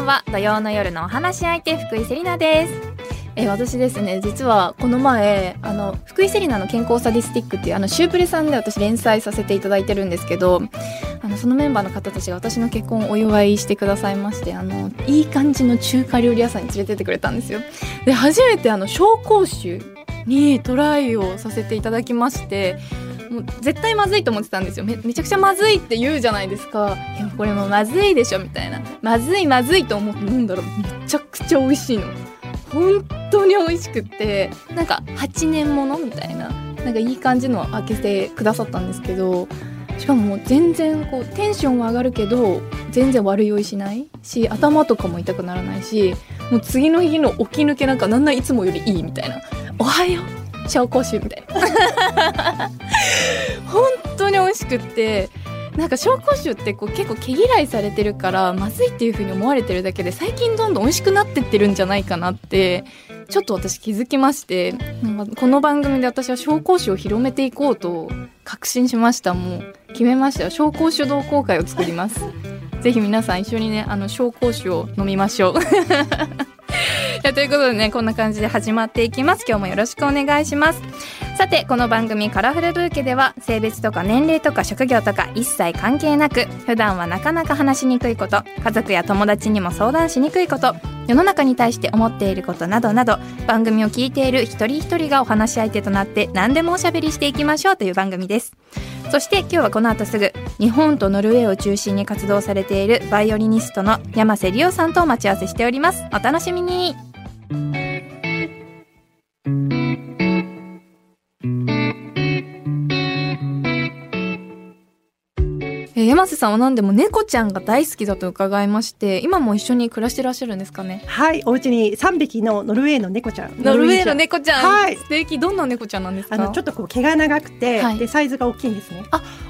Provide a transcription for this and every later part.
んは土曜の夜のお話し相手福井セリナです。え私ですね。実はこの前あの福井セリナの健康サディスティックっていうあのシュープレさんで私連載させていただいてるんですけどあのそのメンバーの方たちが私の結婚をお祝いしてくださいましてあのいい感じの中華料理屋さんに連れてってくれたんですよ。で初めてあの紹興酒にトライをさせていただきましてもう絶対まずいと思ってたんですよ。めめちゃくちゃまずいって言うじゃないですか。いやこれもまずいでしょみたいな。まずいまずいと思って飲んだらめちゃくちゃ美味しいの。本当に美味しくって。なんか8年ものみたいな。なんかいい感じの開けてくださったんですけど。しかももう全然こうテンションは上がるけど全然悪酔いしないし頭とかも痛くならないしもう次の日の起き抜けなんかなんないつもよりいいみたいな「おはよう。紹興酒」みたいな。本当に美味しくってなんか紹興酒ってこう結構毛嫌いされてるからまずいっていう風に思われてるだけで最近どんどん美味しくなってってるんじゃないかなってちょっと私気づきましてなんかこの番組で私は紹興酒を広めていこうと確信しました。もう決めましたよ。紹興酒同好会を作ります。ぜひ皆さん一緒にねあの紹興酒を飲みましょう。ということでねこんな感じで始まっていきます。今日もよろしくお願いします。さてこの番組カラフルブーケでは性別とか年齢とか職業とか一切関係なく普段はなかなか話しにくいこと家族や友達にも相談しにくいこと世の中に対して思っていることなどなど番組を聞いている一人一人がお話し相手となって何でもおしゃべりしていきましょうという番組です。そして今日はこの後すぐ日本とノルウェーを中心に活動されているバイオリニストの山瀬理央さんとお待ち合わせしております。お楽しみに。えー山瀬さんは何でも猫ちゃんが大好きだと伺いまして今も一緒に暮らしてらっしゃるんですかね？はい、お家に三匹のノルウェーの猫ちゃん。ノルウェーの猫ちゃん、はい。素敵。どんな猫ちゃんなんですか？あのちょっとこう毛が長くて、はい。でサイズが大きいんですね。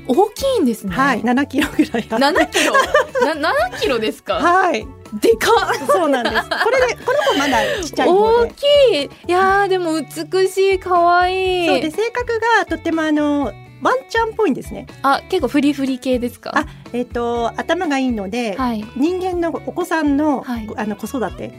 大きいんですね。はい、七キロぐらいあって。7キロ？な7キロですか？はい、でかっ。そうなんです。これでこの子まだちっちゃい方大で。きい。いやーでも美しい。可愛いそうで性格がとってもあのワンちゃんっぽいんですね。あ結構フリフリ系ですか？あえっ、と頭がいいので、はい。人間のお子さんの、はい。あの子育て。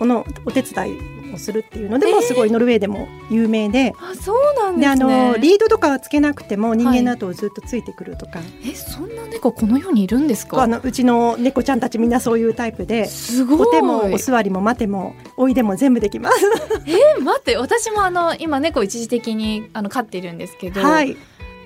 のお手伝いをするっていうのでもすごいノルウェーでも有名で。あそうなんであのリードとかはつけなくても人間の後をずっとついてくるとか、えそんな猫この世にいるんですか？あのうちの猫ちゃんたちみんなそういうタイプですごい。お手もお座りも待てもおいでも全部できます。え待って私もあの今猫一時的にあの飼っているんですけど、はい、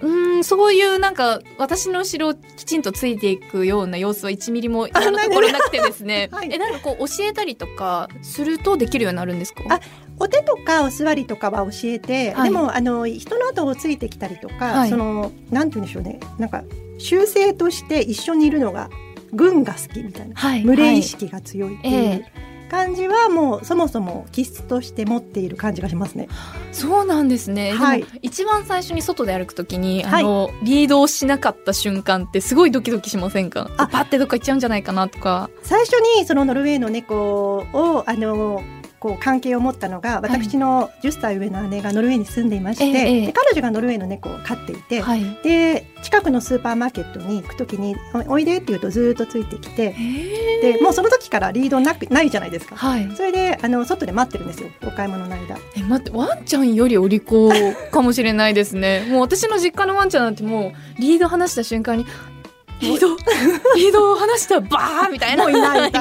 うーんそういうなんか私の後ろをきちんとついていくような様子は1ミリも今のところなくてですね、はい。えなんかこう教えたりとかするとできるようになるんですか？あお手とかお座りとかは教えて、はい。でもあの人の後をついてきたりとか、はい。そのなんて言うんでしょうね。なんか習性として一緒にいるのが軍が好きみたいな。はい。群れ意識が強いってはいいう感じはもうそもそも気質として持っている感じがしますね。そうなんですね、はい。一番最初に外で歩くときに、はい。あのリードをしなかった瞬間ってすごいドキドキしませんか？あ。パッてどっか行っちゃうんじゃないかなとか。最初にそのノルウェーの猫をあのこう関係を持ったのが私の10歳上の姉がノルウェーに住んでいまして、ええええ。で彼女がノルウェーの猫を飼っていて、はい。で近くのスーパーマーケットに行く時に「おおいで」って言うとずーっとついてきてへでもうその時からリードなくないじゃないですか。はい。それであの外で待ってるんですよお買い物の間。え待ってワンちゃんよりお利口かもしれないですね。もう私の実家のワンちゃんなんてもうリード離した瞬間にリードリードを離したらバーみたいな。もういないいな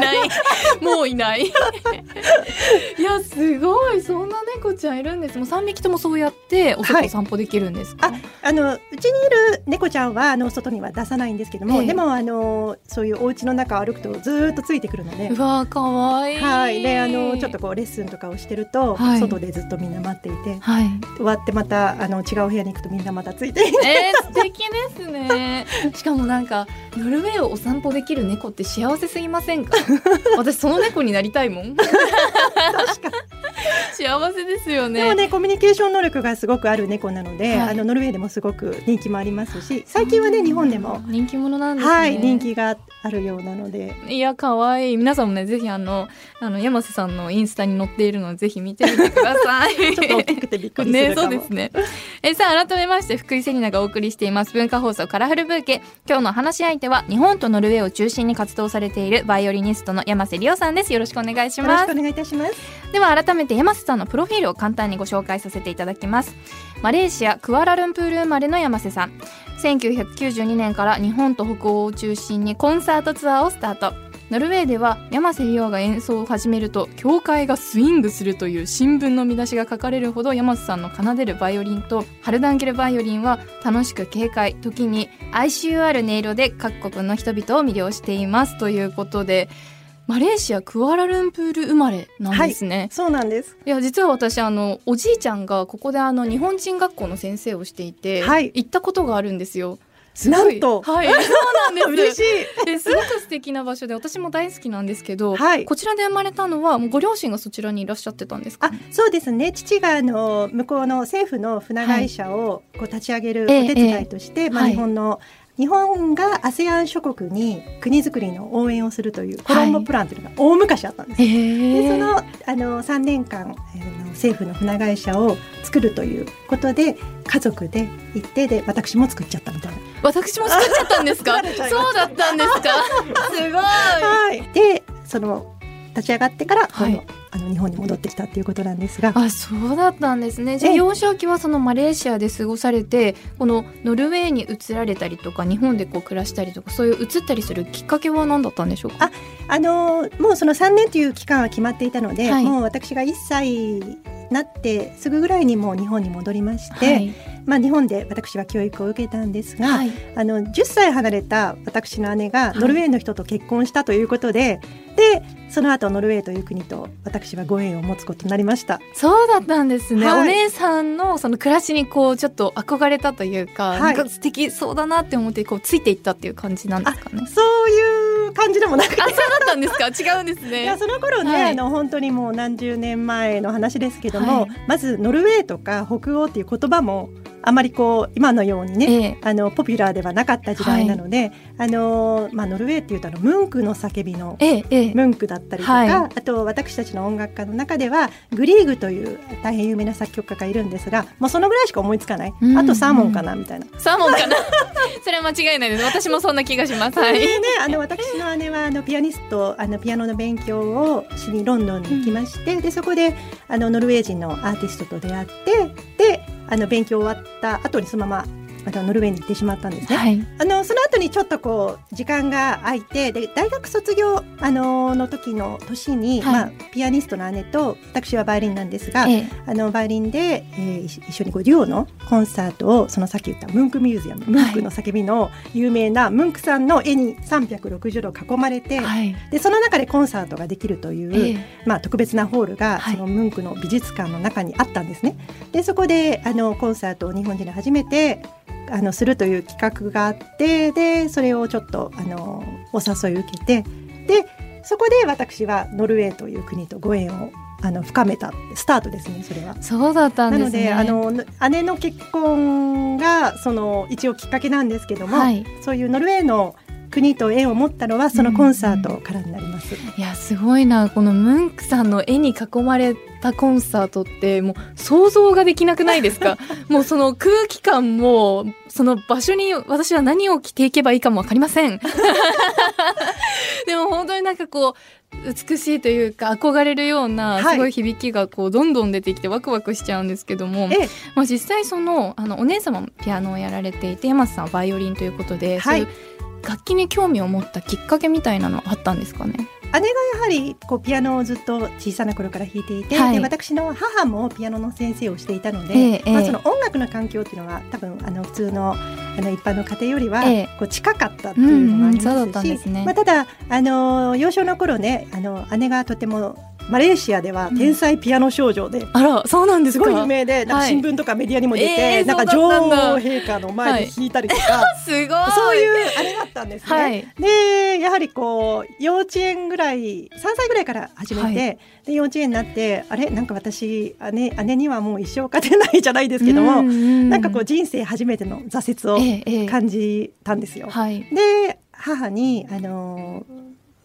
もういない。いやすごい。そんな猫ちゃんいるんです。もう3匹ともそうやってお外散歩できるんですか、あのうちにいる猫ちゃんはあの外には出さないんですけども、ええ。でもあのそういうお家の中を歩くとずーっとついてくるので。うわーかわいい。はい、であのちょっとこうレッスンとかをしてると、はい。外でずっとみんな待っていて。はい。終わってまたあの違う部屋に行くとみんなまたついていて。えー、素敵ですね。しかもなんかノルウェーをお散歩できる猫って幸せすぎませんか？私その猫になりたいもん。確か幸せですよね。でもねコミュニケーション能力がすごくある猫なので、はい。あのノルウェーでもすごく人気もありますし最近はね日本でも、人気者なんですね。はい人気があるようなので。いや可愛い。皆さんもねぜひあのあの山瀬さんのインスタに載っているのをぜひ見てみてください。ちょっと大きくてびっくりすねそうですね。えさあ改めまして福井セリナがお送りしています。文化放送カラフルブーケ。今日の話し相手は日本とノルウェーを中心に活動されているバイオリニストの山瀬理央さんです。よろしくお願いします。よろしくお願いいたします。では改めて山瀬さんのプロフィールを簡単にご紹介させていただきます。マレーシアクアラルンプール生まれの山瀬さん。1992年から日本と北欧を中心にコンサートツアーをスタートノルウェーでは山瀬理央が演奏を始めると教会がスイングするという新聞の見出しが書かれるほど山瀬さんの奏でるバイオリンとハルダンケルバイオリンは楽しく軽快時に哀愁ある音色で各国の人々を魅了していますということでマレーシアクアラルンプール生まれなんですね、そうなんですいや実は私あのおじいちゃんがここであの日本人学校の先生をしていて、はい。行ったことがあるんですよ。すごい。なんと。はい、そうなんです。嬉しい。ですごく素敵な場所で私も大好きなんですけど、はい。こちらで生まれたのはもうご両親がそちらにいらっしゃってたんですか？あ、そうですね。父があの向こうの政府の船会社をこう立ち上げるおええ手伝いとして、まあはい。日本の日本が ASEAN 諸国に国づくりの応援をするというコロンボプランというのが大昔あったんです。へでそえ。のあの3年間、政府の船会社を作るということで家族で行ってで私も作っちゃったみたいな。私も作っちゃったんですか？そうだったんですか？すごい。はい、でその立ち上がってから、はい。あの日本に戻ってきたっていうことなんですが。あそうだったんですね。じゃあええ。幼少期はそのマレーシアで過ごされてこのノルウェーに移られたりとか日本でこう暮らしたりとかそういう移ったりするきっかけは何だったんでしょうか？あのもうその3年という期間は決まっていたので、はい。もう私が1歳になってすぐぐらいにもう日本に戻りまして、はいまあ、日本で私は教育を受けたんですが、はい。あの10歳離れた私の姉がはい。ノルウェーの人と結婚したということで、でその後ノルウェーという国と私はご縁を持つことになりました。そうだったんですね、はい。お姉さんのその暮らしにこうちょっと憧れたというか、はい。なんか素敵そうだなって思ってこうついていったっていう感じなんですかね。そういう感じでもなくて。あそうだったんですか？違うんですいねやその頃ね、はい。あの本当にもう何十年前の話ですけども、はい。まずノルウェーとか北欧っていう言葉もあまりこう今のようにね、ええ。あのポピュラーではなかった時代なので、あのまあ、ノルウェーっていうとあのムンクの叫びのええええ。ムンクだったりとか、はい。あと私たちの音楽家の中ではグリーグという大変有名な作曲家がいるんですがもうそのぐらいしか思いつかない、うん。あとサーモンかなみたいな。サーモンかな？それは間違いないです。私もそんな気がします。はいでね、あの私の姉はあのピアニストあのピアノの勉強をしにロンドンに行きまして、でそこであのノルウェー人のアーティストと出会ってであの勉強終わった後にそのままあのノルウェーに行ってしまったんですね。はい。あのその後にちょっとこう時間が空いてで大学卒業あのの時の年に、はい。まあ、ピアニストの姉と私はバイオリンなんですが、ええ。あのバイオリンで、えー一一緒にこうデュオのコンサートをそのさっき言ったムンクミュージアムムンクの叫びの有名なムンクさんの絵に360度囲まれて、はい。でその中でコンサートができるという、ええ。まあ、特別なホールが、はい。そのムンクの美術館の中にあったんですね。でそこであのコンサートを日本人で初めてあのするという企画があってでそれをちょっとあのお誘い受けてでそこで私はノルウェーという国とご縁をあの深めたスタートですねそれは。そうだったんなのですねであの姉の結婚がその一応きっかけなんですけども、はいそういうノルウェーの国と縁を持ったのはそのコンサートからになります。いやすごいな。このムンクさんの絵に囲まれたコンサートってもう想像ができなくないですか？もうその空気感もその場所に私は何を着ていけばいいかもわかりません。でも本当になんかこう美しいというか憧れるようなはい。すごい響きがこうどんどん出てきてワクワクしちゃうんですけども、ええ。まあ、実際そのあのお姉様もピアノをやられていて山瀬さんはバイオリンということで、はいそういう楽器に興味を持ったきっかけみたいなのあったんですかね？姉がやはりこうピアノをずっと小さな頃から弾いていて、はい。で私の母もピアノの先生をしていたので、ええええ。まあ、その音楽の環境っていうのは多分あの普通のあの一般の家庭よりはええ。こう近かったっていうのがありますし、んですね。まあ、ただあの幼少の頃ねあの姉がとてもマレーシアでは天才ピアノ少女で、あらそうなんですすかごい有名でなんかはい。新聞とかメディアにも出て、えーなんか女王陛下の前で弾いたりとか、すごい。そういうあれだったんですね。はい。でやはりこう幼稚園ぐらい3歳ぐらいから始めて、はい。で幼稚園になってあれ？なんか私姉姉にはもう一生勝てないじゃないですけども、んなんかこう人生初めての挫折をええええ。感じたんですよ。はい。で母にあの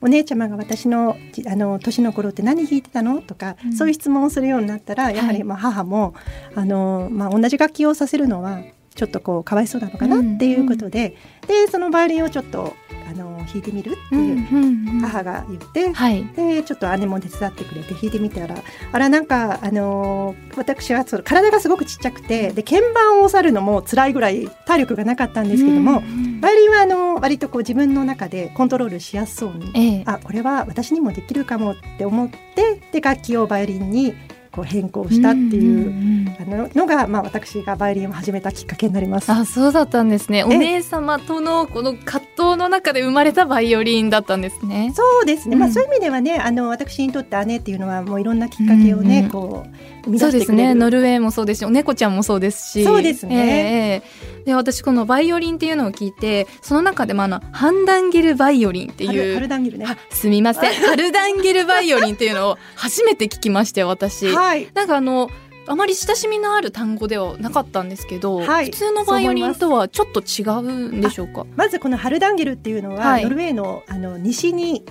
お姉ちゃまが私のじあの年の頃って何弾いてたの？とか、うん。そういう質問をするようになったらやははい。りまあ母も、あのまあ、同じ楽器をさせるのはちょっとこうかわいそうなのかなっていうことで、でそのバイオリンをちょっとあの弾いてみるっていう母が言って、はい。でちょっと姉も手伝ってくれて弾いてみたらあらなんかあのー私はその体がすごくちっちゃくてで鍵盤を押さえるのも辛いぐらい体力がなかったんですけども、うん。バイオリンはあの割とこう自分の中でコントロールしやすそうに、ええ。あこれは私にもできるかもって思ってで楽器をバイオリンにこう変更したっていう。あののが、まあ、私がバイオリンを始めたきっかけになります。あそうだったんですね。お姉様とのこの葛藤の中で生まれたバイオリンだったんですね。そうですね、まあ、うん。そういう意味ではねあの私にとって姉っていうのはもういろんなきっかけをね、こうそうですね。ノルウェーもそうですしお猫ちゃんもそうですし。そうですね。ええええで私このバイオリンっていうのを聞いてその中でもあのハンダンゲルバイオリンっていうハルダンギルね。あすみません。ハルダンゲルバイオリンっていうのを初めて聞きまして私。はい。なんかあのあまり親しみのある単語ではなかったんですけど、はい。普通のバイオリンとはちょっと違うんでしょうか？まずこのハルダンゲルっていうのは、はい。ノルウェーのあの西に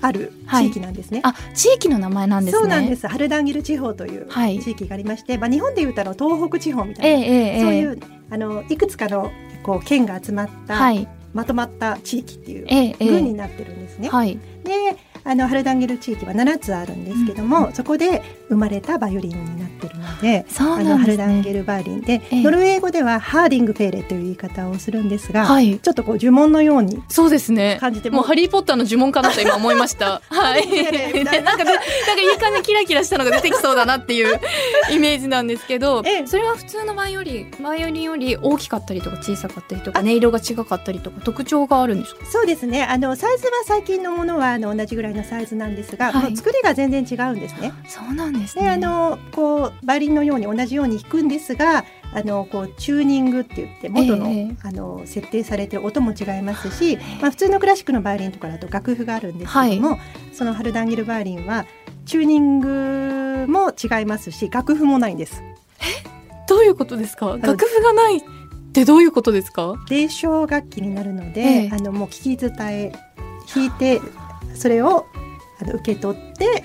ある地域なんですね。あ地域の名前なんですね。そうなんです。ハルダンゲル地方というはい。地域がありまして、まあ日本でいうとあの東北地方みたいな、ええええええ。そういうあのいくつかのこう県が集まった、はい。まとまった地域っていうええええ。群になってるんですね。はい。であのハルダンゲル地域は7つあるんですけども、そこで生まれたバイオリンになってるので。そうあのハルダンゲルバイオリンで、ええノルウェー語ではハーディングフェーレという言い方をするんですが、はいちょっとこう呪文のようにそうですね感じてもうハリーポッターの呪文かなと今思いました。はい。ねねなんかで、なんかいい感じキラキラしたのが出てきそうだなっていうイメージなんですけど、ええそれは普通のバイオリン、バイオリンより大きかったりとか小さかったりとか、音色が違かったりとか特徴があるんですか？そうですねあのサイズは最近のものはあの同じぐらいのサイズなんですが、はい作りが全然違うんですね。そうなんですね。であのこうバイオリンのように同じように弾くんですがあのこうチューニングって言って元の,、ええあの設定されてる音も違いますし、まあ、普通のクラシックのバイオリンとかだと楽譜があるんですけども、そのハルダンゲルバイオリンはチューニングも違いますし楽譜もないんです。どういうことですか？楽譜がないってどういうことですか？伝承楽器になるので、ええあのもう聞き伝え弾いてそれをあの受け取ってで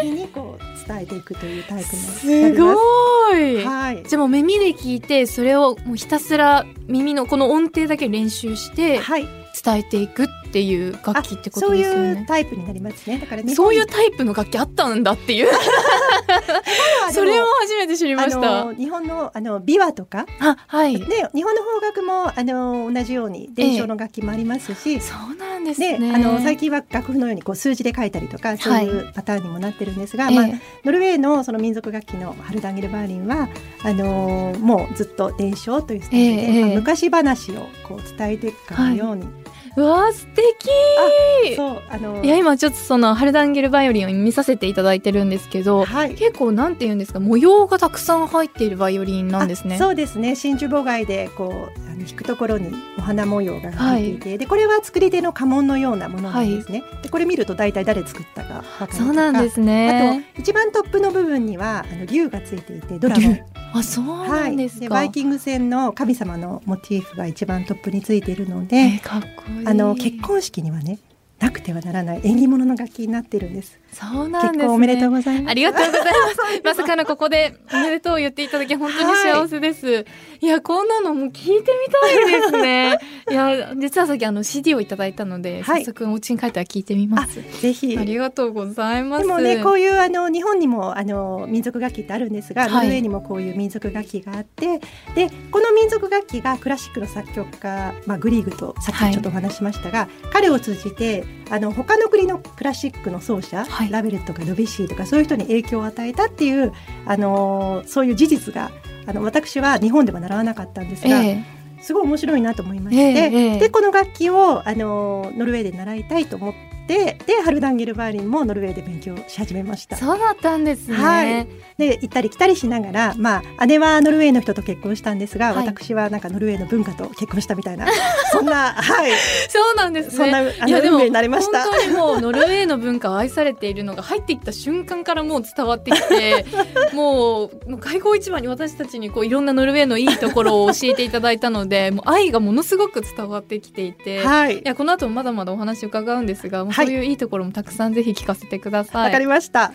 次にこう伝えていくというタイプになす。ごい。はい。じゃあもう耳で聞いてそれをもうひたすら耳のこの音程だけ練習してはい。伝えていくっていう楽器ってことそうですよねいう。タイプになりますね。だから日そういう本タイプの楽器あったんだっていう。はそれも初めて知りましあた。の日本のあの琵琶とか？あ、はい。で日本の邦楽もあの同じように伝承の楽器もありますし。そうなんですで、ね。あの最近は楽譜のようにこう数字で書いたりとかそういうパターンにもなってるんですが、ええまあ、ノルウェーのその民族楽器のハルダンゲルバーリンはあのーもうずっと伝承というスタイルで、ええまあ昔話をこう伝えていくかのように、うわー素敵。そうあのー。いや今ちょっとそのハルダンゲルバイオリンを見させていただいてるんですけどはい。結構なんて言うんですか？模様がたくさん入っているバイオリンなんですね。あそうですね。真珠母貝でこうあの弾くところにお花模様が入っていて、でこれは作り手の家紋のようなものなんですね、でこれ見ると大体誰作ったかそうなんですあねと一番トップの部分にはあの竜がついていてドラゴン竜あそうなんですか、バイキング戦の神様のモチーフが一番トップについているのえで、ーかっこいいあの結婚式にはねなくてはならない縁起物の楽器になっているんです。そうなんです、ね、おめでとうございます。ありがとうございます。まさかのここでおめでとうを言っていただき本当に幸せです。い、や、こんなのもう聞いてみたいですね。いや、実はさっきあの CD をいただいたので、はい早速お家に帰ったら聞いてみます。ぜひ。ありがとうございます。でもねこういうあの日本にもあの民族楽器ってあるんですが、はいノルウェーにもこういう民族楽器があってでこの民族楽器がクラシックの作曲家、まあ、グリーグとさっきちょっとお話ししましたが、彼を通じてあの他の国のクラシックの奏者、はいラベルとかドビュッシーとかそういう人に影響を与えたっていうあのそういう事実があの私は日本では習わなかったんですが、えすごい面白いなと思いまして、でこの楽器をあのノルウェーで習いたいと思ってでハルダンゲルバーリンもノルウェーで勉強し始めました。そうだったんですね。はいで行ったり来たりしながら、まあ、姉はノルウェーの人と結婚したんですが、はい私はなんかノルウェーの文化と結婚したみたいな そんな、はい、そうなんですね。そんなあの運命になりました本当にもうノルウェーの文化を愛されているのが入っていった瞬間からもう伝わってきて もう開口一番に私たちにこういろんなノルウェーのいいところを教えていただいたのでもう愛がものすごく伝わってきていて。はいいやこの後もまだまだお話伺うんですが、はいそういういいところもたくさんぜひ聞かせてくださいわい。かりました。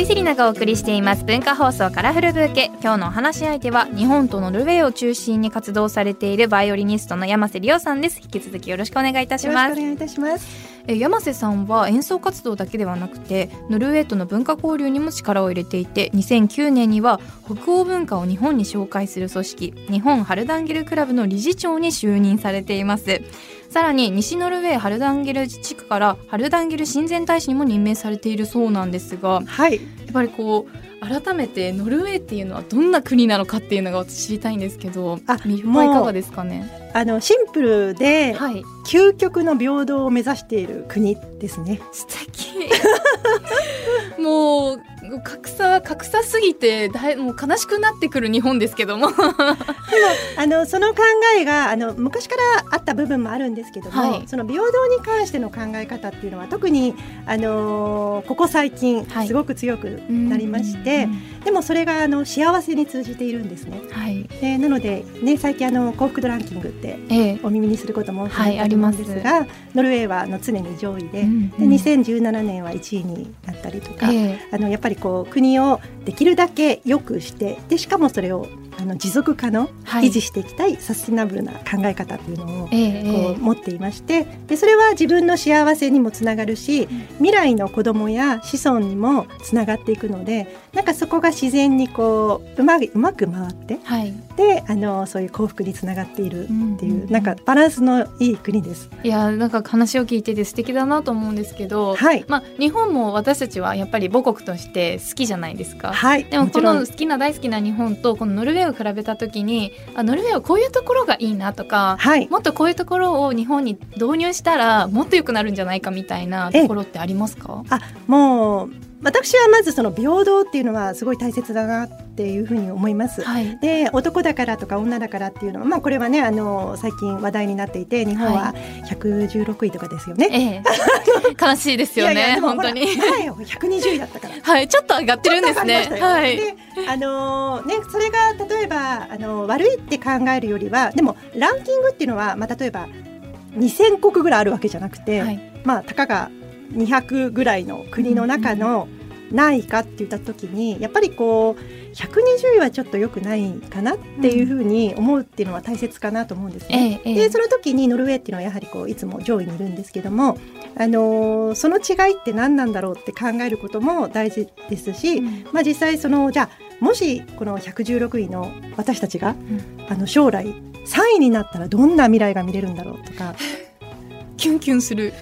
井セリナがお送りしています。文化放送カラフルブーケ。今日のお話し相手は日本とノルウェーを中心に活動されているバイオリニストの山瀬理央さんです。引き続きよろしくお願いいたします。よろしくお願いいたします。え山瀬さんは演奏活動だけではなくてノルウェーとの文化交流にも力を入れていて2009年には北欧文化を日本に紹介する組織日本ハルダンゲルクラブの理事長に就任されていますさらに西ノルウェーハルダンゲル自治区からハルダンゲル親善大使にも任命されているそうなんですがはい、やっぱりこう改めてノルウェーっていうのはどんな国なのかっていうのが私知りたいんですけどあ見本はいかがですかね？あのシンプルではい。究極の平等を目指している国ですね。素敵。もう格差格差すぎてだいもう悲しくなってくる日本ですけども。あのその考えがあの昔からあった部分もあるんですけども、はい。その平等に関しての考え方っていうのは特にあのここ最近はい。すごく強くなりまして、うんでもそれがあの幸せに通じているんですね。はい。でなのでね最近あの幸福度ランキングってええ。お耳にすることも多くはいなったと思うんですが、ノルウェーはあの常に上位で,、うんで2017年は1位になったりとか、えあのやっぱりこう国をできるだけ良くしてでしかもそれをあの持続可能、はい。維持していきたいサスティナブルな考え方っていうのをえええこう持っていましてでそれは自分の幸せにもつながるし未来の子供や子孫にもつながっていくのでなんかそこが自然にこううまうまく回ってはい。であのそういう幸福につながっているっていう、うんうんうんなんかバランスのいい国です。いやなんか話を聞いてて素敵だなと思うんですけど、はい、まあ日本も私たちはやっぱり母国として好きじゃないですか。はい、でもこの好きな大好きな日本とこのノルウェーを比べた時にあノルウェーはこういうところがいいなとかはい、もっとこういうところを日本に導入したらもっと良くなるんじゃないかみたいなところってありますか？あもう私はまずその平等っていうのはすごい大切だなっていうふうに思います。はい。で男だからとか女だからっていうのは、まあ、これはねあの最近話題になっていて日本は116位とかですよね。ええ。悲しいですよねいやいや本当に。前よ120位だったから。はいちょっと上がってるんですね。はいりましたよ。であのねそれが例えばあの悪いって考えるよりはでもランキングっていうのは、まあ、例えば2000国ぐらいあるわけじゃなくて、はい。まあたかが200ぐらいの国の中の何位かって言った時にやっぱりこう120位はちょっと良くないかなっていうふうに思うっていうのは大切かなと思うんですね。ええええ。でその時にノルウェーっていうのはやはりこういつも上位にいるんですけども、あのーその違いって何なんだろうって考えることも大事ですし、うん。まあ、実際そのじゃあもしこの116位の私たちが、あの将来3位になったらどんな未来が見れるんだろうとかキュンキュンする。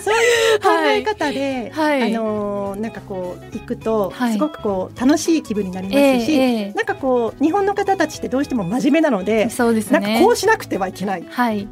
そういう考え方で、はい。あのーなんかこう行くと、はい。すごくこう楽しい気分になりますし、えええなんかこう日本の方たちってどうしても真面目なのえで、そうですね。なんかこうしなくてはいけないはい。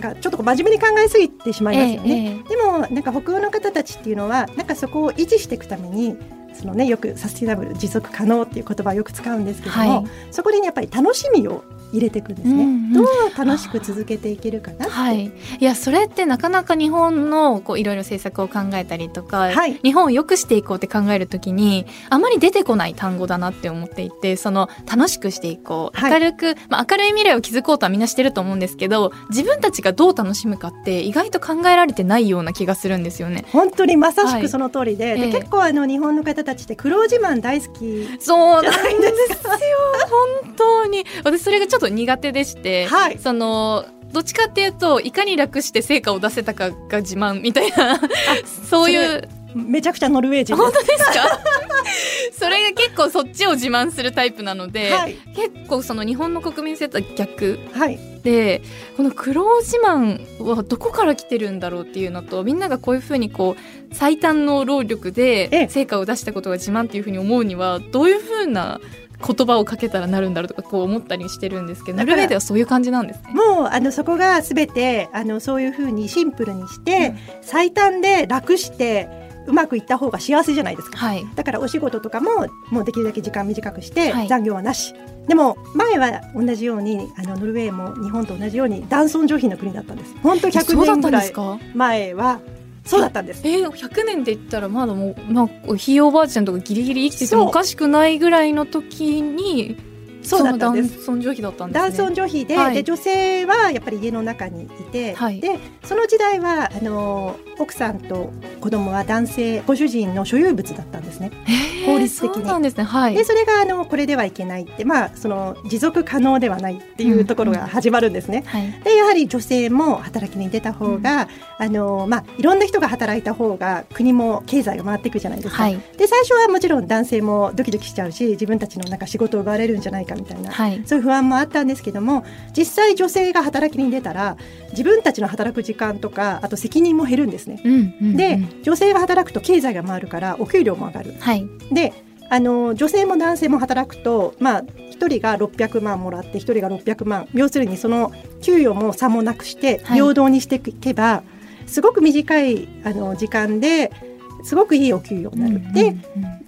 がちょっとこう真面目に考えすぎてしまいますよね。ええええ。でもなんか北欧の方たちっていうのはなんかそこを維持していくためにそのねよくサスティナブル持続可能っていう言葉をよく使うんですけども、はい。そこにやっぱり楽しみを入れていくんですね、うんうん。どう楽しく続けていけるかなって、はい、いやそれってなかなか日本のこういろいろ政策を考えたりとか、はい。日本を良くしていこうって考えるときにあまり出てこない単語だなって思っていてその楽しくしていこう。はい。明るく、まあ、明るい未来を築こうとはみんなしてると思うんですけど自分たちがどう楽しむかって意外と考えられてないような気がするんですよね。本当にまさはい。しくその通りで,、ええ。で結構あの日本の方たちって苦労自慢大好きそうなんですか。本当に。私それがちょっと苦手でして、はい。そのどっちかっていうといかに楽して成果を出せたかが自慢みたいなそういう。めちゃくちゃノルウェー人で本当ですか？それが結構そっちを自慢するタイプなので、す。はい、結構その日本の国民性とは逆はい、でこの苦労自慢はどこから来てるんだろうっていうのとみんながこういうふうにこう最短の労力ええ。で成果を出したことが自慢っていうふうに思うにはどういうふうな言葉をかけたらなるんだろうとかこう思ったりしてるんですけどノルウェーではそういう感じなんですね。もうあのそこがすべてあのそういうふうにシンプルにして、うん、最短で楽してうまくいった方が幸せじゃないですか、はい、だからお仕事とかももうできるだけ時間短くして、はい、残業はなし。でも前は同じようにあのノルウェーも日本と同じように男尊女卑の国だったんです。本当100年ぐらい前はそうだったんです。えー、100年で言ったらまだもう、まあ、ひいおばあちゃんとかギリギリ生きててもおかしくないぐらいの時にそうだったんです。男尊女卑だったんです、ね、男尊女卑ではい、で女性はやっぱり家の中にいて、はい、でその時代はあの奥さんと子供は男性ご主人の所有物だったんですね。法律的に。そうですね。はい。でそれがあのこれではいけないってまあその持続可能ではないっていうところが始まるんですね。うんうんはい、でやはり女性も働きに出た方が、うん、あのまあいろんな人が働いた方が国も経済が回っていくじゃないですか。はい、で最初はもちろん男性もドキドキしちゃうし自分たちのなんか仕事を奪われるんじゃないかみたいな、はい、そういう不安もあったんですけども実際女性が働きに出たら自分たちの働く時間とかあと責任も減るんですね。うんうんうん、で女性が働くと経済が回るからお給料も上がる。はい、であの女性も男性も働くと、まあ、1人が600万もらって1人が600万。要するにその給与も差もなくして平等にしていけば、はい、すごく短いあの時間ですごくいいお給与になる、で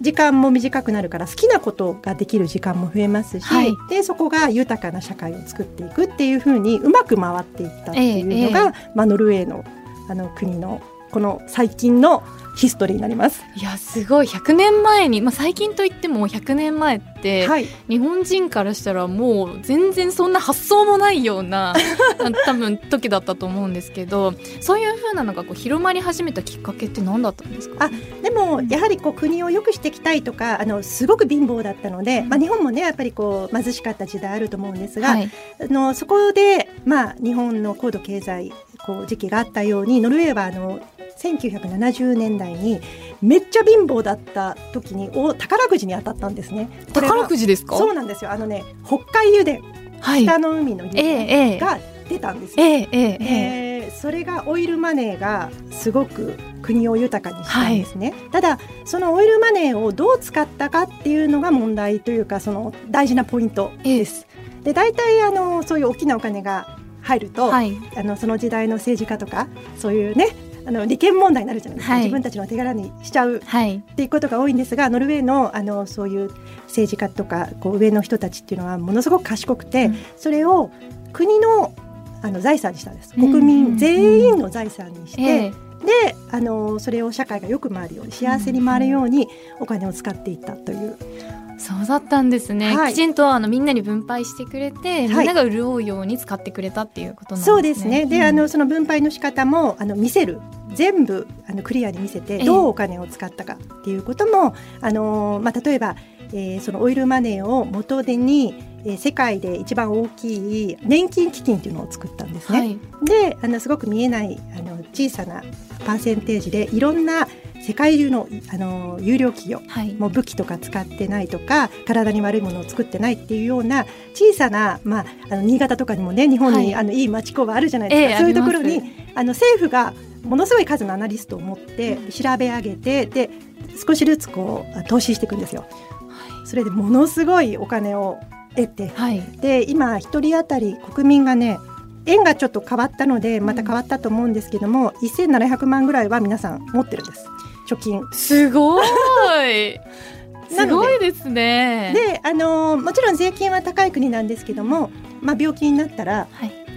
時間も短くなるから好きなことができる時間も増えますし、はい、でそこが豊かな社会を作っていくっていうふうにうまく回っていったっていうのが、ええ。まあ、ノルウェーのあの国のこの最近のヒストリーになります。いやすごい。100年前に、まあ、最近といっても100年前って、はい、日本人からしたらもう全然そんな発想もないような 多分時だったと思うんですけどそういうふうなのがこう広まり始めたきっかけって何だったんですか？あでもやはりこう国を良くしていきたいとかあのすごく貧乏だったので、まあ、日本もねやっぱりこう貧しかった時代あると思うんですが、はい、あのそこで、まあ、日本の高度経済こう時期があったようにノルウェーはあの1970年代にめっちゃ貧乏だった時にお宝くじに当たったんですね。宝くじですか？そうなんですよ。あのね北海油田、はい、北の海の油田が出たんですよ。えー、えー、えー、それがオイルマネーがすごく国を豊かにしたんですね、はい、ただそのオイルマネーをどう使ったかっていうのが問題というかその大事なポイントです。で大体あのそういう大きなお金が入ると、はい、あのその時代の政治家とかそういうねあの利権問題になるじゃないですか、はい、自分たちの手柄にしちゃう、はい、っていうことが多いんですがノルウェーのあのそういう政治家とかこう上の人たちっていうのはものすごく賢くて、うん、それを国のあの財産にしたんです。国民全員の財産にして、であのそれを社会がよく回るように幸せに回るようにお金を使っていったという。そうだったんですね、はい、きちんとあのみんなに分配してくれて、みんなが潤うように使ってくれたっていうことなんですね。そうですね。で、うん、あのその分配の仕方もあの見せる。全部あのクリアに見せてどうお金を使ったかっていうことも、あのまあ、例えば、えー、そのオイルマネーを元手に、えー、世界で一番大きい年金基金っていうのを作ったんですね。はい、であのすごく見えないあの小さなパーセンテージでいろんな世界中のあの有料企業、はい、もう武器とか使ってないとか体に悪いものを作ってないっていうような小さな、まあ、あの新潟とかにもね日本に、はい、あのいい町工場あるじゃないですか、えー、そういうところにあの政府がものすごい数のアナリストを持って調べ上げてで少しずつこう投資していくんですよ。それでものすごいお金を得て、はい、で今一人当たり国民がね円がちょっと変わったのでまた変わったと思うんですけども、うん、1700万ぐらいは皆さん持ってるんです貯金。すごい。すごいですね。で、あのもちろん税金は高い国なんですけども、まあ病気になったら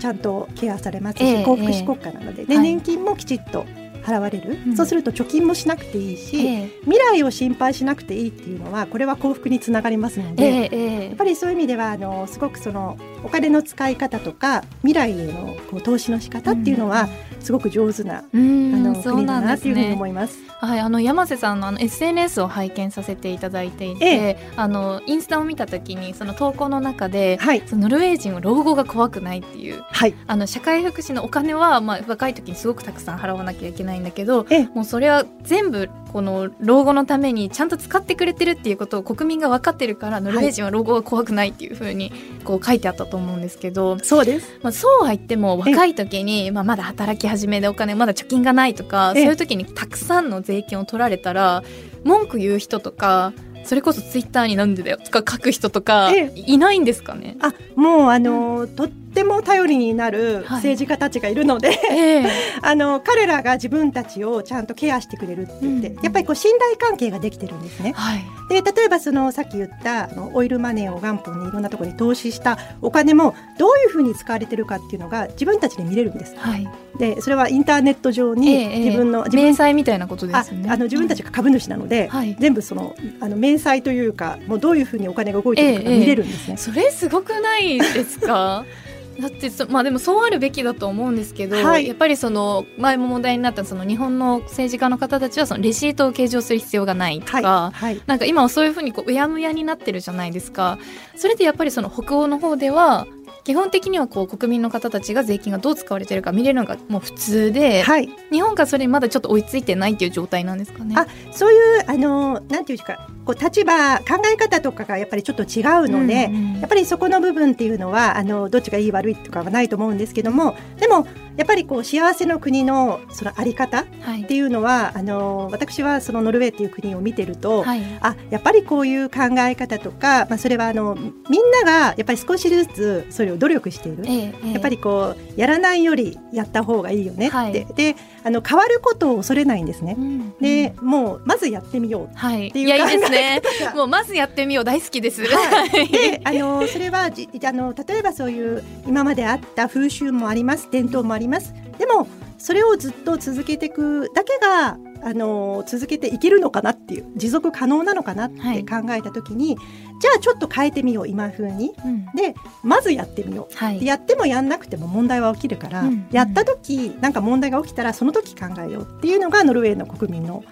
ちゃんとケアされますし、えー、幸福祉国家なので、えー、で年金もきちっと払われる、うん、そうすると貯金もしなくていいし、えー、未来を心配しなくていいっていうのはこれは幸福につながりますので、えー、やっぱりそういう意味ではあのすごくそのお金の使い方とか未来へのこう投資の仕方っていうのはすごく上手な、うん、あの国だなというふうに思います。はい、あの山瀬さんのあの SNS を拝見させていただいていて、ええ、あのインスタを見た時にその投稿の中で、はい、そのノルウェー人は老後が怖くないっていう、はい、あの社会福祉のお金は、まあ、若い時にすごくたくさん払わなきゃいけないんだけど、ええ、もうそれは全部この老後のためにちゃんと使ってくれてるっていうことを国民が分かってるからノルウェー人は老後は怖くないっていうふうにこう書いてあったと思うんですけどそうです、まあ、そうは言っても若い時に、まあ、まだ働き始めでお金まだ貯金がないとかそういう時にたくさんの税金を取られたら文句言う人とかそれこそツイッターになんでだよとか書く人とかえいないんですかね？あもうあの、とっても頼りになる政治家たちがいるので、ええ あの彼らが自分たちをちゃんとケアしてくれるって言って、うんやっぱりこう信頼関係ができてるんですね。はい。で例えばそのさっき言ったあのオイルマネーを元本にいろんなところに投資したお金もどういうふうに使われてるかっていうのが自分たちで見れるんです。はい。でそれはインターネット上にええ自分の、自明分細みたいなことであす。あの自分たちが株主なので、はい。全部そのあの明細というかもうどういうふうにお金が動いてるか見れるんですね。それすごくないですか？だってそまあでもそうあるべきだと思うんですけど、はい。やっぱりその前も問題になったその日本の政治家の方たちはそのレシートを計上する必要がないとか、はい。はい。なんか今はそういうふうにこううやむやになってるじゃないですか。それでやっぱりその北欧の方では基本的にはこう国民の方たちが税金がどう使われてるか見れるのがもう普通で、はい、日本がそれにまだちょっと追いついてないっていう状態なんですかね。あそういうあのなんていうかこう立場考え方とかがやっぱりちょっと違うので、うんうんやっぱりそこの部分っていうのはあのどっちがいい悪いとかはないと思うんですけどもでもやっぱりこう幸せの国のそのあり方っはい。ていうのはあの私はそのノルウェーっていう国を見てると、はい。あやっぱりこういう考え方とか、まあ、それはあのみんながやっぱり少しずつそれを努力している。ええええ。やっぱりこうやらないよりやった方がいいよねって、はい。であの変わることを恐れないんですね。うんで、もうまずやってみようはい、て いうい。やいいですね。もうまずやってみよう大好きです。はい。であのそれはじあの例えばそういう今まであった風習もあります。伝統もあります。でもそれをずっと続けていくだけがあの続けていけるのかなっていう持続可能なのかなってはい。考えた時に、じゃあちょっと変えてみよう今風に。うん。でまずやってみよう。はい。でやってもやんなくても問題は起きるから、うん。やった時なんか問題が起きたらその時考えようっていうのがノルウェーの国民の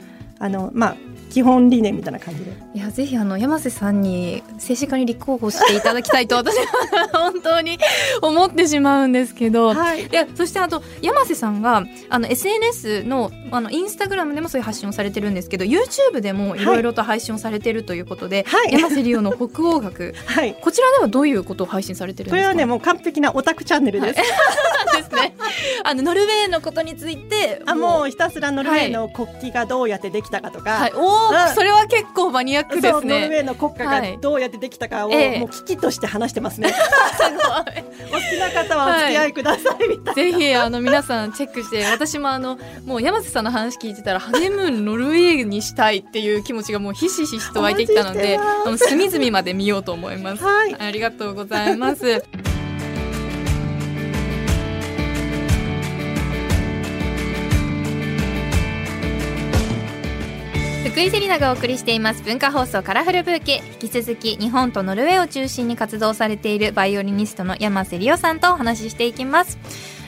あの、まあ、基本理念みたいな感じで。いやぜひあの山瀬さんに政治家に立候補していただきたいと私は 本当に思ってしまうんですけど。はいいやそしてあと山瀬さんがあの SNS のあのインスタグラムでもそういう発信をされてるんですけど YouTube でもいろいろと配信をされてるということで、はい山瀬理央の北欧学 はいこちらではどういうことを配信されてるんですか？これはねもう完璧なオタクチャンネルです。ですね。あのノルウェーのことについてあもうひたすらノルウェーの国旗がどうやってできたかとか、はい、おお、うんそれは結構マニアックですね。ノルウェーの国家はいがどうやってできたかを、ええもう危機として話してますね。すお好きな方はお付き合いくださいみたいな。ぜひあの皆さんチェックして私もあのもう山瀬さんの話聞いてたらハネムーンノルウェーにしたいっていう気持ちがもうひしひしと湧いてきたのであの隅々まで見ようと思います。はいありがとうございます。福井セリナがお送りしています文化放送カラフルブーケ。引き続き日本とノルウェーを中心に活動されているバイオリニストの山瀬理央さんとお話ししていきます。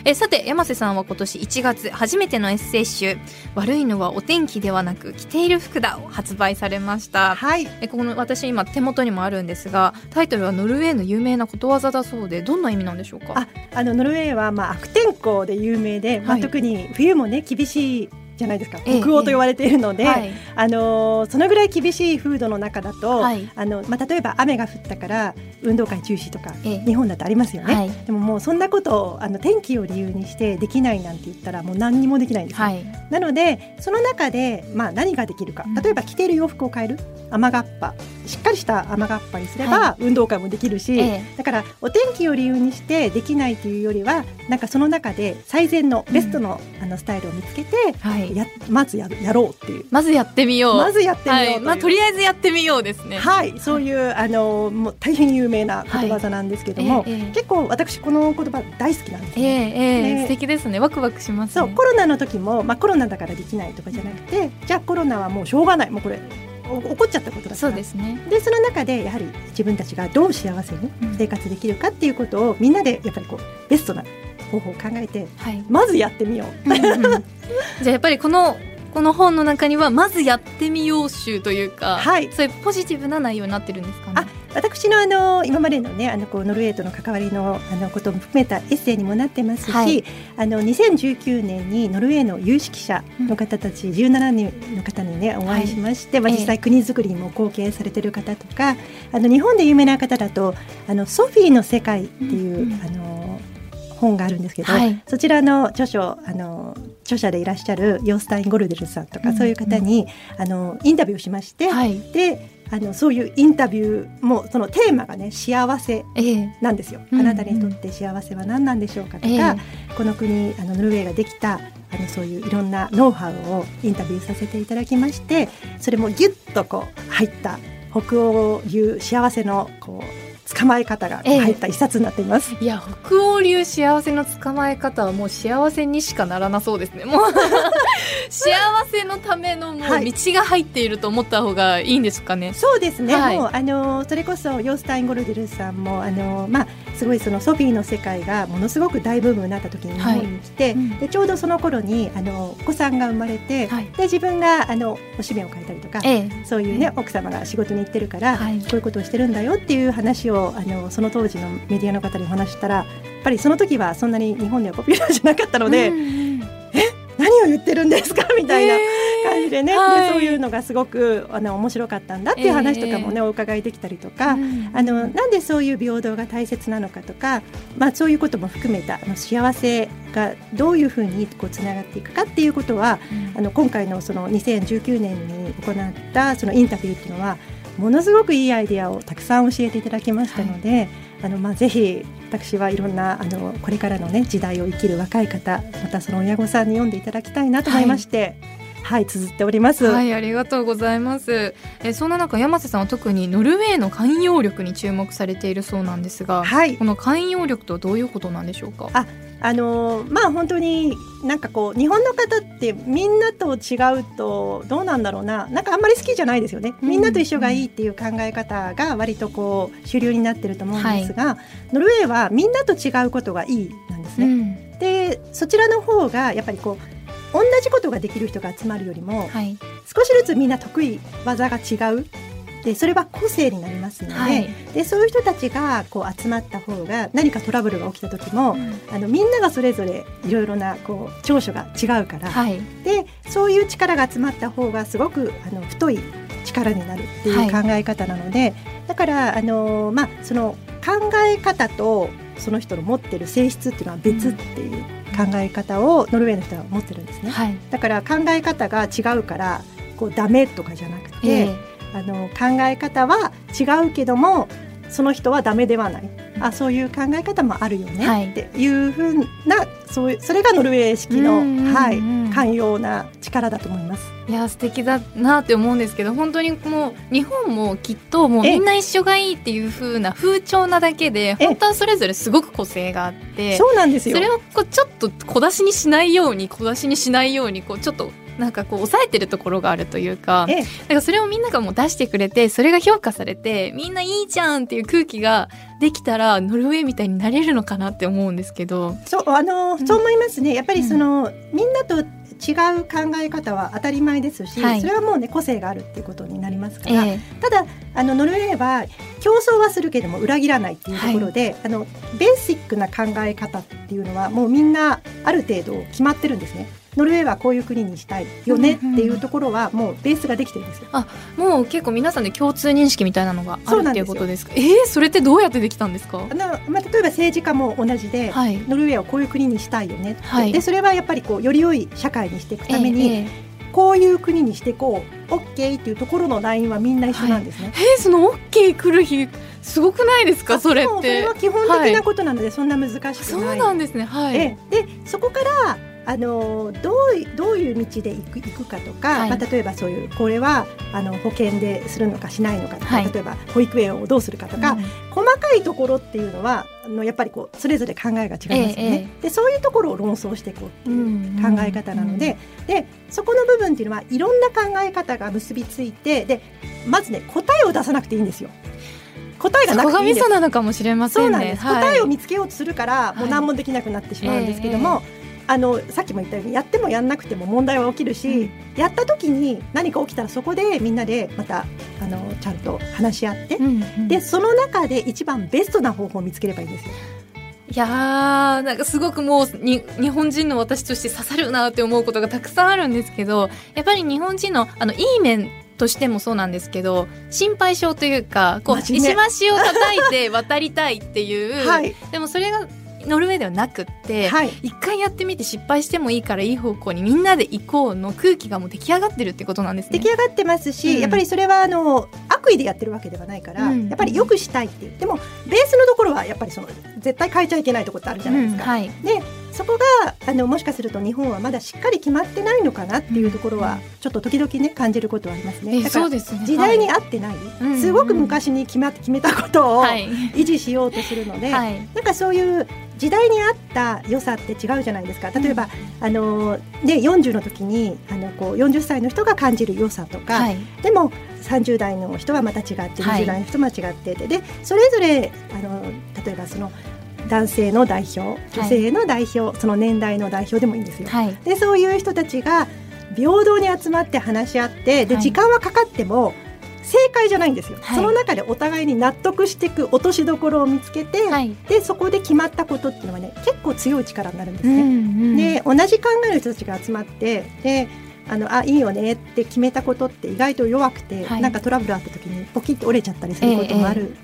えさて山瀬さんは今年1月初めてのエッセイ集「悪いのはお天気ではなく着ている服だ」を発売されました。はい。えこの私今手元にもあるんですがタイトルはノルウェーの有名なことわざだそうでどんな意味なんでしょうか？ああのノルウェーはまあ悪天候で有名で、まあはい。特に冬もね厳しいじゃないですか。ええ北欧と言われているので、はい。あのーそのぐらい厳しい風土の中だと、はい。あのまあ例えば雨が降ったから運動会中止とか、ええ。日本だとありますよね。はい。でももうそんなことをあの天気を理由にしてできないなんて言ったらもう何にもできないんですよ。はい。なのでその中でまあ何ができるか。うん。例えば着ている洋服を変える。雨がっぱしっかりした雨がっぱにすれば、は運動会もできるし、えだからお天気を理由にしてできないというよりはなんかその中で最善のベストの,、あのスタイルを見つけてはい。やまずやるやろうっていう。まずやってみよう。まずやってみようはい。まあ、とりあえずやってみようですね。はい。そういうあのもう大変有名なことわざなんですけども、ええええ。結構私この言葉大好きなんですええね。ええ。ね。素敵ですね。ワクワクしますね。そうコロナの時も、まあ、コロナだからできないとかじゃなくてじゃあコロナはもうしょうがない。もうこれお起こっちゃったことだから。そうですね。でその中でやはり自分たちがどう幸せにうん。生活できるかっていうことをみんなでやっぱりこうベストな方法を考えてはい。まずやってみよう。うんうん。じゃあやっぱりこのこの本の中にはまずやってみよう集というか、はい。そういうポジティブな内容になってるんですかね。あ私のあの今までのねあのこうノルウェーとの関わりのあのことも含めたエッセイにもなってますし、はい。あの2019年にノルウェーの有識者の方たち17人の方にねお会いしまして、まあ、ええ実際国づくりにも貢献されてる方とかあの日本で有名な方だとあのソフィーの世界っていう、うんうん。あの本があるんですけど、はい。そちらの著書あの著者でいらっしゃるヨースタイン・ゴルデルさんとか、うん。そういう方にあのインタビューをしまして、はい。であのそういうインタビューもそのテーマがね幸せなんですよ、ええあなたにとって幸せは何なんでしょうかとか、ええ。この国あのノルウェーができたあのそういういろんなノウハウをインタビューさせていただきましてそれもギュッとこう入った北欧流幸せのこう捕まえ方が入った一冊になっています。いや北欧流幸せの捕まえ方はもう幸せにしかならなそうですね。もう 幸せのためのもうはい。道が入っていると思った方がいいんですかね、そうですね、はい。もうあのそれこそヨースタインゴルデルさんもあの、まあ、すごいそのソフィーの世界がものすごく大ブームになった時に日本に来て、うん。でちょうどその頃にあのお子さんが生まれて、はい。で自分があのおしめを書いたりとか、ええ。そういうね奥様が仕事に行ってるから、はい。こういうことをしてるんだよっていう話をあのその当時のメディアの方にお話ししたらやっぱりその時はそんなに日本ではポピュラーじゃなかったので、うんうん何を言ってるんですか？みたいな感じでね、はいでそういうのがすごくあの面白かったんだっていう話とかもね、お伺いできたりとか。うん。あのなんでそういう平等が大切なのかとか、まあ、そういうことも含めたあの幸せがどういうふうにこうつながっていくかっていうことはあの今回のその2019年に行ったそのインタビューっていうのはものすごくいいアイデアをたくさん教えていただきましたので、あのまあぜひ私はいろんなあのこれからのね時代を生きる若い方またその親御さんに読んでいただきたいなと思いまして、はい、綴っております。はい、ありがとうございます。えそんな中、山瀬さんは特にノルウェーの寛容力に注目されているそうなんですが、はいこの寛容力とはどういうことなんでしょうか？ああのーまあ本当になんかこう日本の方ってみんなと違うとどうなんだろうな。なんかあんまり好きじゃないですよね、うん。みんなと一緒がいいっていう考え方が割とこう主流になってると思うんですが、ノルウェーはみんなと違うことがいいなんですね。うん。でそちらの方がやっぱりこう同じことができる人が集まるよりもはい、少しずつみんな得意技が違うでそれは個性になりますので,、はい。でそういう人たちがこう集まった方が何かトラブルが起きた時も、あのみんながそれぞれいろいろなこう長所が違うから、はい、でそういう力が集まった方がすごくあの太い力になるっていう考え方なので、だからあのまあその考え方とその人の持ってる性質っていうのは別っていう考え方をノルウェーの人は持ってるんですね。はい、だから考え方が違うからこうダメとかじゃなくて、えあの考え方は違うけどもその人はダメではない。あそういう考え方もあるよね、はい。っていうふうなそういうそれがノルウェー式の、うんうんうんはい、寛容な力だと思います。えいや素敵だなって思うんですけど本当にもう日本もきっともうえみんな一緒がいいっていう風な風潮なだけでえ。本当はそれぞれすごく個性があってそうなんですよ。それをこうちょっと小出しにしないように小出しにしないようにこうちょっとなんかこう抑えてるところがあるというかええ。だからそれをみんながもう出してくれてそれが評価されてみんないいじゃんっていう空気ができたらノルウェーみたいになれるのかなって思うんですけど。そうあの、うん。そう思いますね。やっぱりその、みんなと違う考え方は当たり前ですし、はい。それはもうね個性があるっていうことになりますから、えただあのノルウェーは競争はするけども裏切らないっていうところで、あのベーシックな考え方っていうのはもうみんなある程度決まってるんですね。ノルウェーはこういう国にしたいよねっていうところはもうベースができてるんですよ。もう結構皆さんで共通認識みたいなのがあるっていそうことですか？えー、それってどうやってできたんですか？あのまあ、例えば政治家も同じで、はい。ノルウェーをこういう国にしたいよねはい。でそれはやっぱりこうより良い社会にしていくために、えーえこういう国にしていこう OK っていうところのラインはみんな一緒なんですね。ーえーその OK 来る日すごくないですかそれっもうそてれは基本的なことなので、そんな難しくない。そうなんですね。はい、ええでそこからあのどういどういう道で行く行くかとか、はい。まあ、例えばそういうこれはあの保険でするのかしないのかとか、はい。例えば保育園をどうするかとか、うん。細かいところっていうのはあのやっぱりこうそれぞれ考えが違いますよね。えでそういうところを論争していこうっていう考え方なので,、でそこの部分っていうのはいろんな考え方が結びついてでまずね答えを出さなくていいんですよ。答えがなくていいなのかもしれませんね。そうなんです、はい。答えを見つけようとするからもう何もできなくなってしまうんですけども、あのさっきも言ったようにやってもやんなくても問題は起きるし、うん。やった時に何か起きたらそこでみんなでまたあのちゃんと話し合って、うんうん。でその中で一番ベストな方法を見つければいいんですよ。いやーなんかすごくもうに日本人の私として刺さるなって思うことがたくさんあるんですけどやっぱり日本人のあのいい面としてもそうなんですけど心配性というかこう石橋を叩いて渡りたいっていう、はい。でもそれがノルウェーではなくって、はい。一回やってみて失敗してもいいからいい方向にみんなで行こうの空気がもう出来上がってるってことなんですね。出来上がってますし、うん。やっぱりそれはあの悪意でやってるわけではないから、うん。やっぱり良くしたいっていう。でもベースのところはやっぱりその絶対変えちゃいけないところってあるじゃないですか。うん。はい。でそこがあのもしかすると日本はまだしっかり決まってないのかなっていうところはちょっと時々ね感じることはありますね。えだからそうですね。時代に合ってない、うん。すごく昔に決まって決めたことをはい。維持しようとするので、はい。なんかそういう時代に合った良さって違うじゃないですか。例えば、あのね、40の時にあのこう40歳の人が感じる良さとか、はい。でも30代の人はまた違ってはい。20代の人は違ってて、でそれぞれあの例えばその男性の代表女性の代表、その年代の代表でもいいんですよ。はい。でそういう人たちが平等に集まって話し合ってで、はい。時間はかかっても正解じゃないんですよ、はい。その中でお互いに納得していく落としどころを見つけて、はい。でそこで決まったことっていうのはね結構強い力になるんですうんうね。ん。で同じ考えの人たちが集まってであのあいいよねって決めたことって意外と弱くて、はい。なんかトラブルあった時にポキッと折れちゃったりすることもある、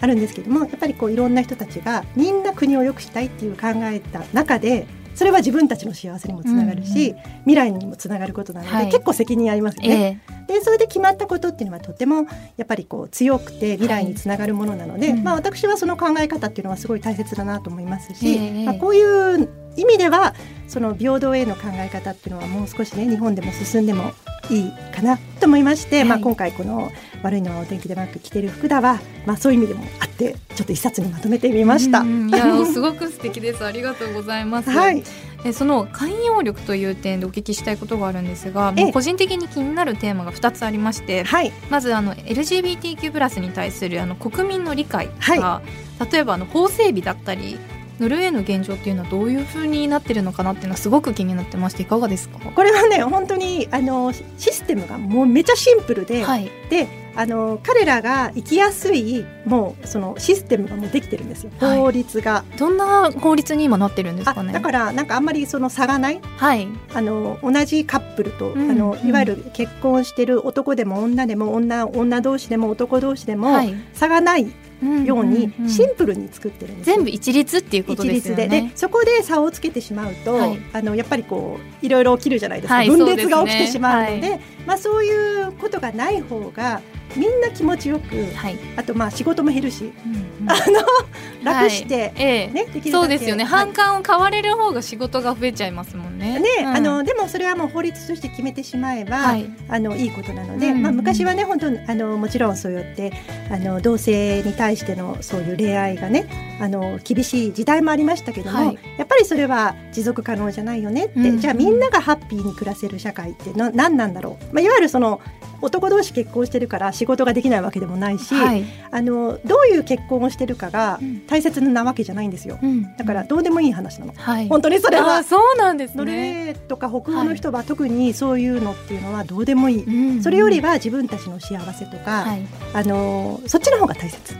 あるんですけどもやっぱりこういろんな人たちがみんな国を良くしたいっていう考えた中でそれは自分たちの幸せにもつながるし、未来にもつながることなので、はい。結構責任ありますよね。ええ。でそれで決まったことっていうのはとてもやっぱりこう強くて未来につながるものなので、はいうん。まあ、私はその考え方っていうのはすごい大切だなと思いますし、ええ。まあ、こういう意味ではその平等への考え方っていうのはもう少しね日本でも進んでもいいかなと思いまして、はい。まあ、今回この「悪いのはお天気でなく着てる服だは」まあ、そういう意味でもあってちょっと一冊にまとめてみました。うんいやすごく素敵です。ありがとうございます。はい、えその寛容力という点でお聞きしたいことがあるんですが、個人的に気になるテーマが2つありまして、はい、まずあの LGBTQ+ プラスに対するあの国民の理解が、例えばあの法整備だったりノルウェーの現状っていうのはどういう風になってるのかなっていうのはすごく気になってましていかがですか？これはね本当にあのシステムがもうめちゃシンプルで、はい。であの彼らが生きやすいもうそのシステムがもうできてるんですよ、はい。法律が。どんな法律に今なってるんですあかね。だからなんかあんまりその差がない？はい。あの同じカップルと、うんあのうんいわゆる結婚してる男でも女でも女女同士でも男同士でも、はい。差がないようにシンプルに作ってるんですよ。全部一律っていうこと一ですよ律で。ねでそこで差をつけてしまうと、はい。あのやっぱりこういろいろ起きるじゃないですか、はい分裂が起きてしまうのではまあ、そういうことがない方がみんな気持ちよくはい、あとまあ仕事も減るし、うんうん。あの楽して、はい。ええ。ね、できるだけそうですよね、はい。反感を買われる方が仕事が増えちゃいますもんね。ねうん。あのでもそれはもう法律として決めてしまえば、はい。い、あのいいことなので、うんうんまあ、昔はね本当にあのもちろんそうやってあの同性に対してのそういう恋愛がねあの厳しい時代もありましたけども、はい。やっぱりそれは持続可能じゃないよねって、うんうんじゃあみんながハッピーに暮らせる社会ってな何なんだろう、まあ、いわゆるその男同士結婚してるから仕事ができないわけでもないし、はい。あのどういう結婚をしてるかがうん。大切なわけじゃないんですよ。うん。だからどうでもいい話なの。はい、本当にそれあはーそうなんですノルウね。ェーとか北欧の人は特にそういうのっていうのはどうでもいい、うん。それよりは自分たちの幸せとか、はい、あのそっちの方が大切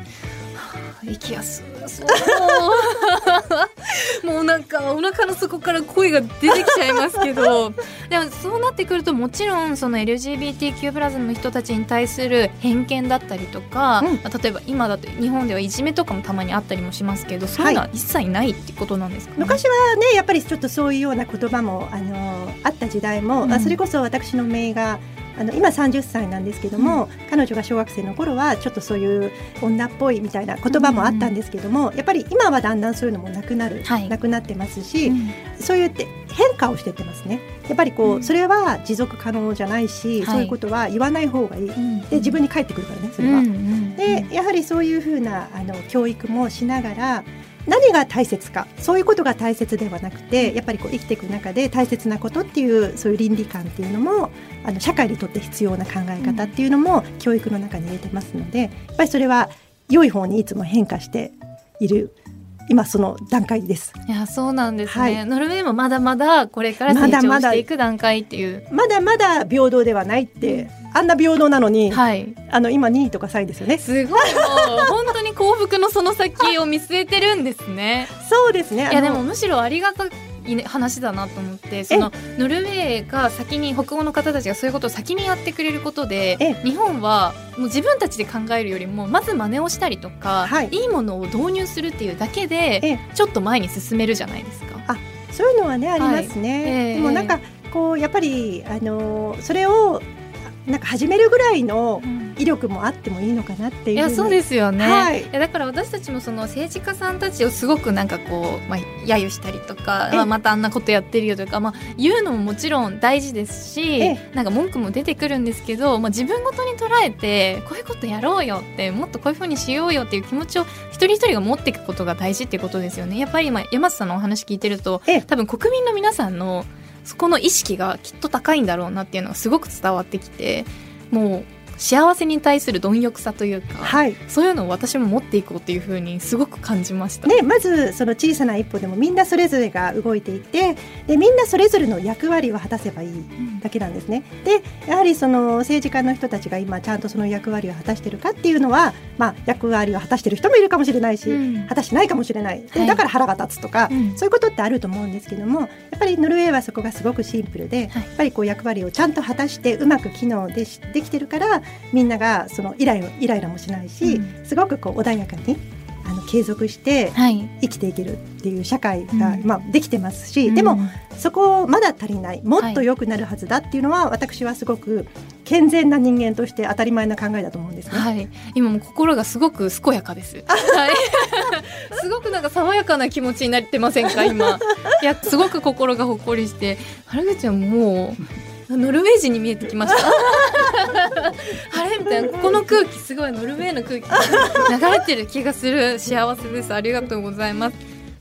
生きやすそう。もうなんかお腹の底から声が出てきちゃいますけど。でもそうなってくるともちろんその LGBTQ+ プラスの人たちに対する偏見だったりとか、うん。まあ例えば今だと日本ではいじめとかもたまにあったりもしますけどそういうのは一切ないってことなんですか、ね昔はねやっぱりちょっとそういうような言葉もあのあった時代も、うん。あそれこそ私の姪があの今30歳なんですけども、彼女が小学生の頃はちょっとそういう女っぽいみたいな言葉もあったんですけども、やっぱり今はだんだんそういうのもなくなる、はい。なくなってますし、うん。そうやって変化をしていってますね。やっぱりこう、うん。それは持続可能じゃないし、はい。そういうことは言わない方がいい、うんで自分に返ってくるからねそれは。うんうん。でやはりそういうふうなあの教育もしながら何が大切かそういうことが大切ではなくてやっぱりこう生きていく中で大切なことっていうそういう倫理観っていうのもあの社会にとって必要な考え方っていうのも教育の中に入れてますのでやっぱりそれは良い方にいつも変化している今その段階です。いやそうなんですね、はい。ノルウェーもまだまだこれから成長まだまだしていく段階っていう。まだまだ平等ではないってあんな平等なのに、はい。あの今2位とか3位ですよね。すごい。本当に幸福のその先を見据えてるんですね。そうですね。いやでもむしろありがたい話だなと思ってそのノルウェーが先に北欧の方たちがそういうことを先にやってくれることで日本はもう自分たちで考えるよりもまず真似をしたりとか、はい、いいものを導入するっていうだけでちょっと前に進めるじゃないですか。あそういうのはねありますね。はい。えー、でもなんかこうやっぱりあのそれをなんか始めるぐらいの威力もあってもいいのかなっていう、いやそうですよね、はい、いやだから私たちもその政治家さんたちをすごくなんかこう、まあ、揶揄したりとか、まあ、またあんなことやってるよとか、まあ、言うのももちろん大事ですしなんか文句も出てくるんですけど、まあ、自分ごとに捉えてこういうことやろうよってもっとこういうふうにしようよっていう気持ちを一人一人が持っていくことが大事っていうことですよね。やっぱり今山瀬さんのお話聞いてると多分国民の皆さんのそこの意識がきっと高いんだろうなっていうのがすごく伝わってきてもう幸せに対する貪欲さというか、はい、そういうのを私も持っていこうっていうふうにすごく感じました、ね、まずその小さな一歩でもみんなそれぞれが動いていてでみんなそれぞれの役割を果たせばいいだけなんですね。でやはりその政治家の人たちが今ちゃんとその役割を果たしてるかっていうのは、まあ、役割を果たしてる人もいるかもしれないし、うん、果たしてないかもしれない。でだから腹が立つとか、はい、そういうことってあると思うんですけどもやっぱりノルウェーはそこがすごくシンプルで、はい、やっぱりこう役割をちゃんと果たしてうまく機能でできてるからみんながそのイライライライラもしないし、うん、すごくこう穏やかにあの継続して生きていけるっていう社会が、はい、まあ、できてますし、うん、でもそこまだ足りないもっと良くなるはずだっていうのは、はい、私はすごく健全な人間として当たり前な考えだと思うんですね。はい、今も心がすごく健やかです。はい、すごくなんか爽やかな気持ちになってませんか今。いやすごく心がほっこりして原口はもうノルウェー人に見えてきました。あれ？みたいな。ここの空気すごいノルウェーの空気流れてる気がする。幸せです。ありがとうございます。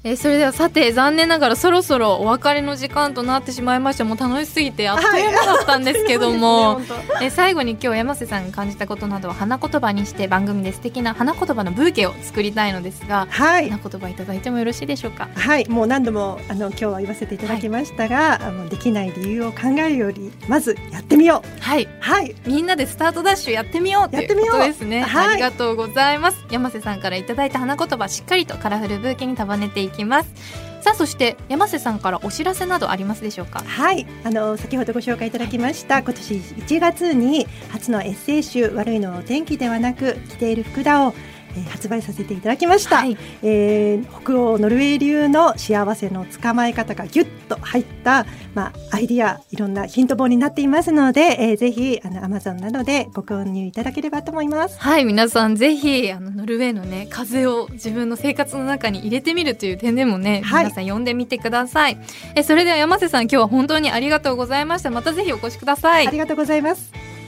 えー、それではさて残念ながらそろそろお別れの時間となってしまいました。もう楽しすぎてあっという間だったんですけども、ね、え最後に今日山瀬さんが感じたことなどを花言葉にして番組で素敵な花言葉のブーケを作りたいのですが、はい、花言葉いただいてもよろしいでしょうか？はい。もう何度もあの今日は言わせていただきましたが、はい、あのできない理由を考えるよりまずやってみよう。はい、はい、みんなでスタートダッシュやってみようっていうことですね、はい、ありがとうございます。山瀬さんからいただいた花言葉しっかりとカラフルブーケに束ねていきます。さあそして山瀬さんからお知らせなどありますでしょうか？はい。あの先ほどご紹介いただきました今年1月に初のエッセイ集悪いのは天気ではなく着ている福田をえー、発売させていただきました、はい、えー、北欧ノルウェー流の幸せの捕まえ方がぎゅっと入った、まあ、アイディアいろんなヒント本になっていますので、えー、ぜひあのアマゾンなどでご購入いただければと思います。はい皆さんぜひあのノルウェーのね風を自分の生活の中に入れてみるという点でもね、はい、皆さん読んでみてください。えそれでは山瀬さん今日は本当にありがとうございました。またぜひお越しください。ありがとうございます